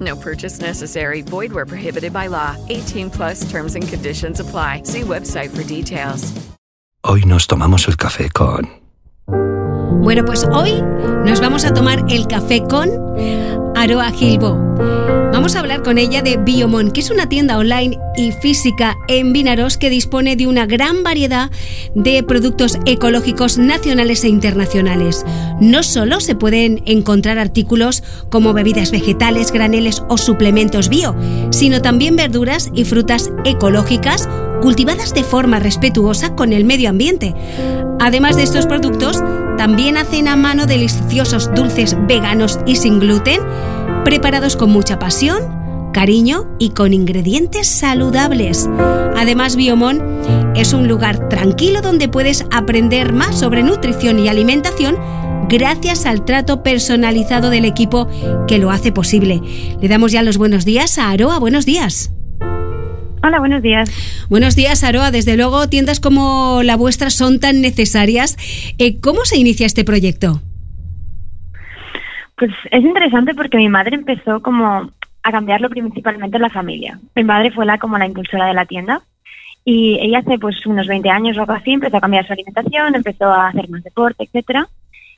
No purchase necessary. Void where prohibited by law. 18 plus terms and conditions apply. See website for details. Hoy nos tomamos el café con... Bueno, pues hoy nos vamos a tomar el café con Aroa Gilbo. Vamos a hablar con ella de Biomon, que es una tienda online y física en Vinaros que dispone de una gran variedad de productos ecológicos nacionales e internacionales. No solo se pueden encontrar artículos como bebidas vegetales, graneles o suplementos bio, sino también verduras y frutas ecológicas cultivadas de forma respetuosa con el medio ambiente. Además de estos productos, también hacen a mano deliciosos dulces veganos y sin gluten, preparados con mucha pasión, cariño y con ingredientes saludables. Además, Biomon es un lugar tranquilo donde puedes aprender más sobre nutrición y alimentación gracias al trato personalizado del equipo que lo hace posible. Le damos ya los buenos días a Aroa. Buenos días. Hola, buenos días. Buenos días, Aroa. Desde luego, tiendas como la vuestra son tan necesarias. Eh, ¿Cómo se inicia este proyecto? Pues es interesante porque mi madre empezó como a cambiarlo principalmente en la familia. Mi madre fue la como la impulsora de la tienda y ella hace pues unos 20 años o algo así empezó a cambiar su alimentación, empezó a hacer más deporte, etcétera.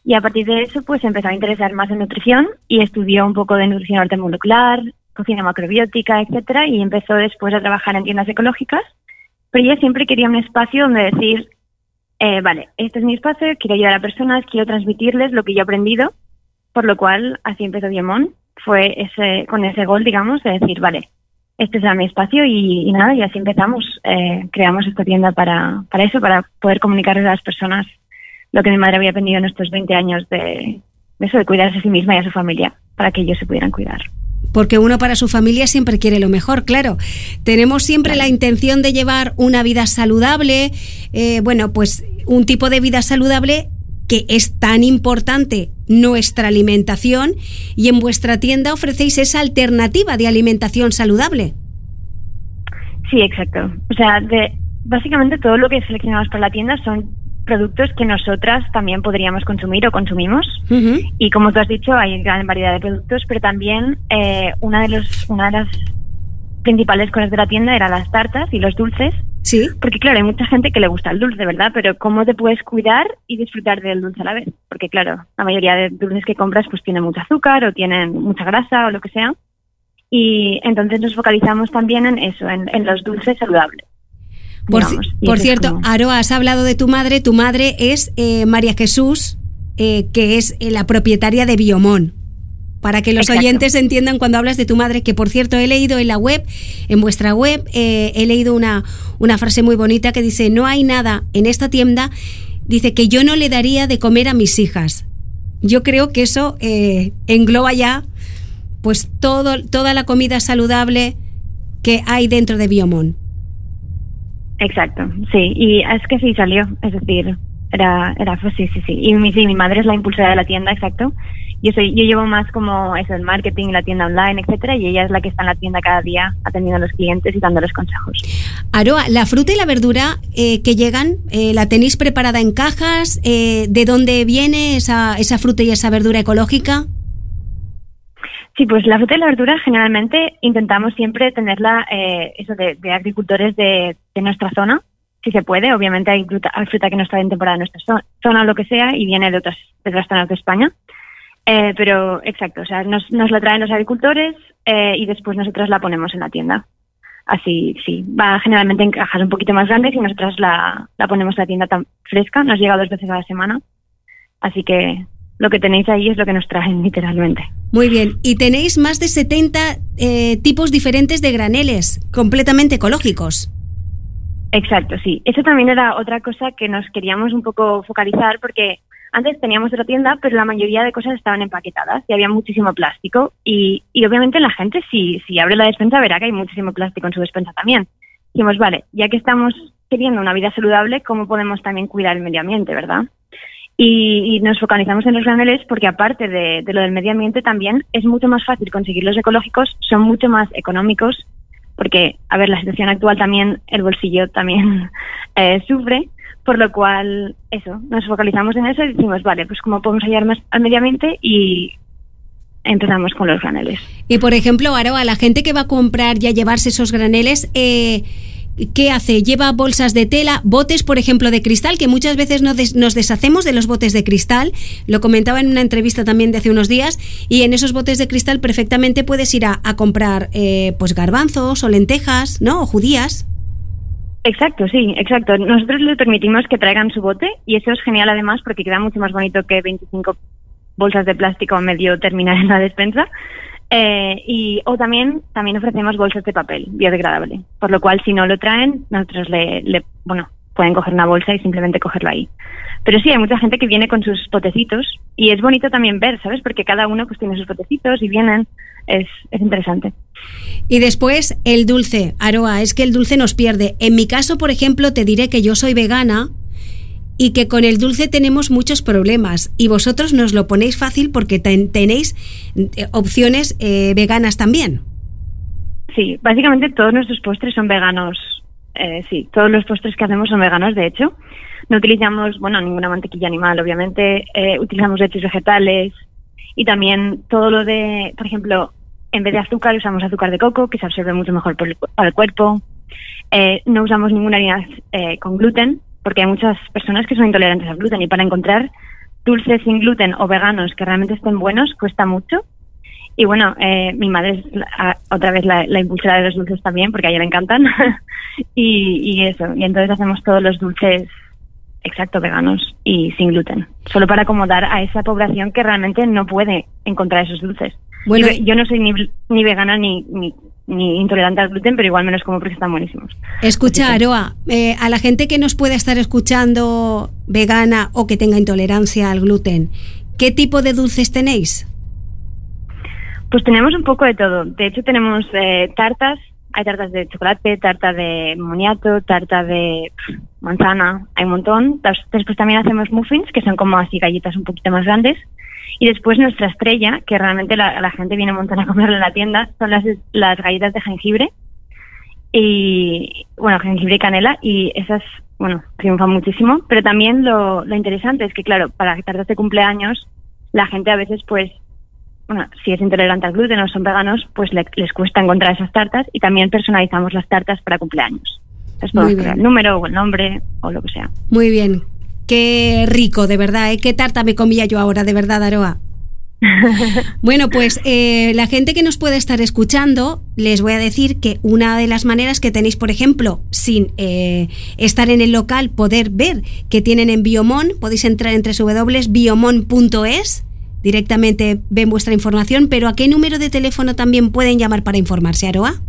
Y a partir de eso pues empezó a interesar más en nutrición y estudió un poco de nutrición ortomolecular, cocina macrobiótica, etcétera, y empezó después a trabajar en tiendas ecológicas. Pero ella siempre quería un espacio donde decir, eh, vale, este es mi espacio, quiero ayudar a personas, quiero transmitirles lo que yo he aprendido, por lo cual así empezó Biomon, fue ese, con ese gol, digamos, de decir, vale, este será mi espacio y, y nada, y así empezamos, eh, creamos esta tienda para, para eso, para poder comunicarles a las personas lo que mi madre había aprendido en estos 20 años de, de eso, de cuidarse a sí misma y a su familia, para que ellos se pudieran cuidar porque uno para su familia siempre quiere lo mejor, claro. Tenemos siempre la intención de llevar una vida saludable, eh, bueno, pues un tipo de vida saludable que es tan importante nuestra alimentación y en vuestra tienda ofrecéis esa alternativa de alimentación saludable. Sí, exacto. O sea, de, básicamente todo lo que seleccionamos para la tienda son productos que nosotras también podríamos consumir o consumimos. Y como tú has dicho, hay gran variedad de productos, pero también eh, una, de los, una de las principales cosas de la tienda era las tartas y los dulces. Sí. Porque claro, hay mucha gente que le gusta el dulce, ¿verdad? Pero ¿cómo te puedes cuidar y disfrutar del dulce a la vez? Porque claro, la mayoría de dulces que compras pues tienen mucho azúcar o tienen mucha grasa o lo que sea. Y entonces nos focalizamos también en eso, en, en los dulces saludables. Por, digamos. Cierto, como- Aroa, has hablado de tu madre. Tu madre es eh, María Jesús, eh, que es eh, la propietaria de Biomón. Para que los Exacto. oyentes entiendan cuando hablas de tu madre, que por cierto he leído en la web, en vuestra web, eh, he leído una, una frase muy bonita que dice, no hay nada en esta tienda, dice que yo no le daría de comer a mis hijas. Yo creo que eso eh, engloba ya pues todo, toda la comida saludable que hay dentro de Biomón. Exacto, sí, y es que sí salió, es decir, era, era pues sí, sí, sí. Y mi, sí, mi madre es la impulsora de la tienda, exacto. Yo soy, yo llevo más como eso, el marketing, la tienda online, etcétera, y ella es la que está en la tienda cada día atendiendo a los clientes y dándoles consejos. Aroa, la fruta y la verdura eh, que llegan, eh, ¿la tenéis preparada en cajas? Eh, ¿De dónde viene esa, esa fruta y esa verdura ecológica? Sí, pues la fruta y la verdura generalmente intentamos siempre tenerla, eh, eso de, agricultores de, nuestra zona, si se puede. Obviamente hay fruta, hay fruta que no está en temporada en nuestra zo- zona o lo que sea y viene de otras, de otras zonas de España. Eh, pero exacto, o sea, nos, nos la traen los agricultores eh, y después nosotros la ponemos en la tienda. Así, sí, va generalmente en cajas un poquito más grandes y nosotras la, la ponemos en la tienda tan fresca, nos llega dos veces a la semana. Así que lo que tenéis ahí es lo que nos traen literalmente. Muy bien, y tenéis más de 70 eh, tipos diferentes de graneles, completamente ecológicos. Exacto, sí. Eso también era otra cosa que nos queríamos un poco focalizar porque antes teníamos otra tienda, pero la mayoría de cosas estaban empaquetadas y había muchísimo plástico. Y, y obviamente la gente, si, si abre la despensa, verá que hay muchísimo plástico en su despensa también. Dijimos, vale, ya que estamos queriendo una vida saludable, ¿cómo podemos también cuidar el medio ambiente, verdad? Y, nos focalizamos en los graneles porque aparte de, de lo del medio ambiente también es mucho más fácil conseguir los ecológicos, son mucho más económicos porque, a ver, la situación actual también, el bolsillo también eh, sufre, por lo cual, eso, nos focalizamos en eso y decimos, vale, pues cómo podemos ayudar más al medio ambiente y empezamos con los graneles. Y por ejemplo, Aro, a la gente que va a comprar y a llevarse esos graneles, eh, ¿qué hace? ¿Lleva bolsas de tela, botes, por ejemplo, de cristal? Que muchas veces nos, des- nos deshacemos de los botes de cristal. Lo comentaba en una entrevista también de hace unos días. Y en esos botes de cristal perfectamente puedes ir a, comprar eh, pues garbanzos o lentejas, ¿no? O judías. Exacto, sí, exacto. Nosotros les permitimos que traigan su bote y eso es genial además porque queda mucho más bonito que 25 bolsas de plástico medio terminar en la despensa. Eh, y o también también ofrecemos bolsas de papel biodegradable, por lo cual si no lo traen nosotros le, le bueno pueden coger una bolsa y simplemente cogerlo ahí. Pero sí hay mucha gente que viene con sus potecitos y es bonito también ver, ¿sabes? Porque cada uno pues tiene sus potecitos y vienen es es interesante. Y después el dulce. Aroa, es que el dulce nos pierde. En mi caso, por ejemplo, te diré que yo soy vegana y que con el dulce tenemos muchos problemas. Y vosotros nos lo ponéis fácil porque ten- tenéis eh, opciones eh, veganas también. Sí, básicamente todos nuestros postres son veganos. Eh, sí, todos los postres que hacemos son veganos, de hecho. No utilizamos, bueno, ninguna mantequilla animal, obviamente. Eh, utilizamos leches vegetales y también todo lo de, por ejemplo, en vez de azúcar usamos azúcar de coco, que se absorbe mucho mejor por para el cuerpo. Eh, no usamos ninguna harina con gluten, porque hay muchas personas que son intolerantes al gluten y para encontrar dulces sin gluten o veganos que realmente estén buenos cuesta mucho. Y bueno, eh, mi madre es la- otra vez la, la impulsora de los dulces también, porque a ella le encantan. y, y eso, y entonces hacemos todos los dulces, exacto, veganos y sin gluten, solo para acomodar a esa población que realmente no puede encontrar esos dulces. Bueno, yo, yo no soy ni, ni vegana ni, ni, ni intolerante al gluten, pero igual menos como porque están buenísimos. Escucha, Aroa, eh, a la gente que nos pueda estar escuchando vegana o que tenga intolerancia al gluten, ¿qué tipo de dulces tenéis? Pues tenemos un poco de todo. De hecho, tenemos eh, tartas. Hay tartas de chocolate, tarta de moniato, tarta de manzana. Hay un montón. Después también hacemos muffins, que son como así galletas un poquito más grandes. Y después nuestra estrella, que realmente la, la gente viene un montón a comerla en la tienda, son las, las galletas de jengibre. Y bueno, jengibre y canela. Y esas, bueno, triunfan muchísimo. Pero también lo, lo interesante es que, claro, para tartas de cumpleaños, la gente a veces pues bueno, si es intolerante al gluten o son veganos, pues le- les cuesta encontrar esas tartas y también personalizamos las tartas para cumpleaños. Es Muy bien. el número o el nombre o lo que sea. Muy bien. Qué rico, de verdad. ¿eh? Qué tarta me comía yo ahora, de verdad, Aroa. Bueno, pues eh, la gente que nos puede estar escuchando, les voy a decir que una de las maneras que tenéis, por ejemplo, sin eh, estar en el local, poder ver que tienen en Biomon, podéis entrar en www.biomon.es, directamente ven vuestra información, pero ¿a qué número de teléfono también pueden llamar para informarse, Aroa?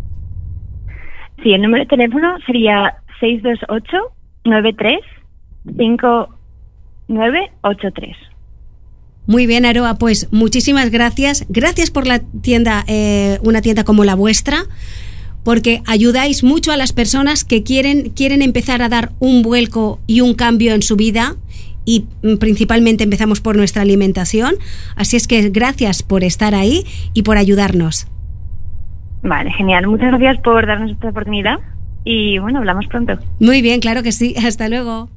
Sí, el número de teléfono sería 628 93 5983. Muy bien, Aroa, pues muchísimas gracias. Gracias por la tienda, eh, una tienda como la vuestra, porque ayudáis mucho a las personas que quieren, quieren empezar a dar un vuelco y un cambio en su vida. Y mm, principalmente empezamos por nuestra alimentación. Así es que gracias por estar ahí y por ayudarnos. Vale, genial. Muchas gracias por darnos esta oportunidad y bueno, hablamos pronto. Muy bien, claro que sí. Hasta luego.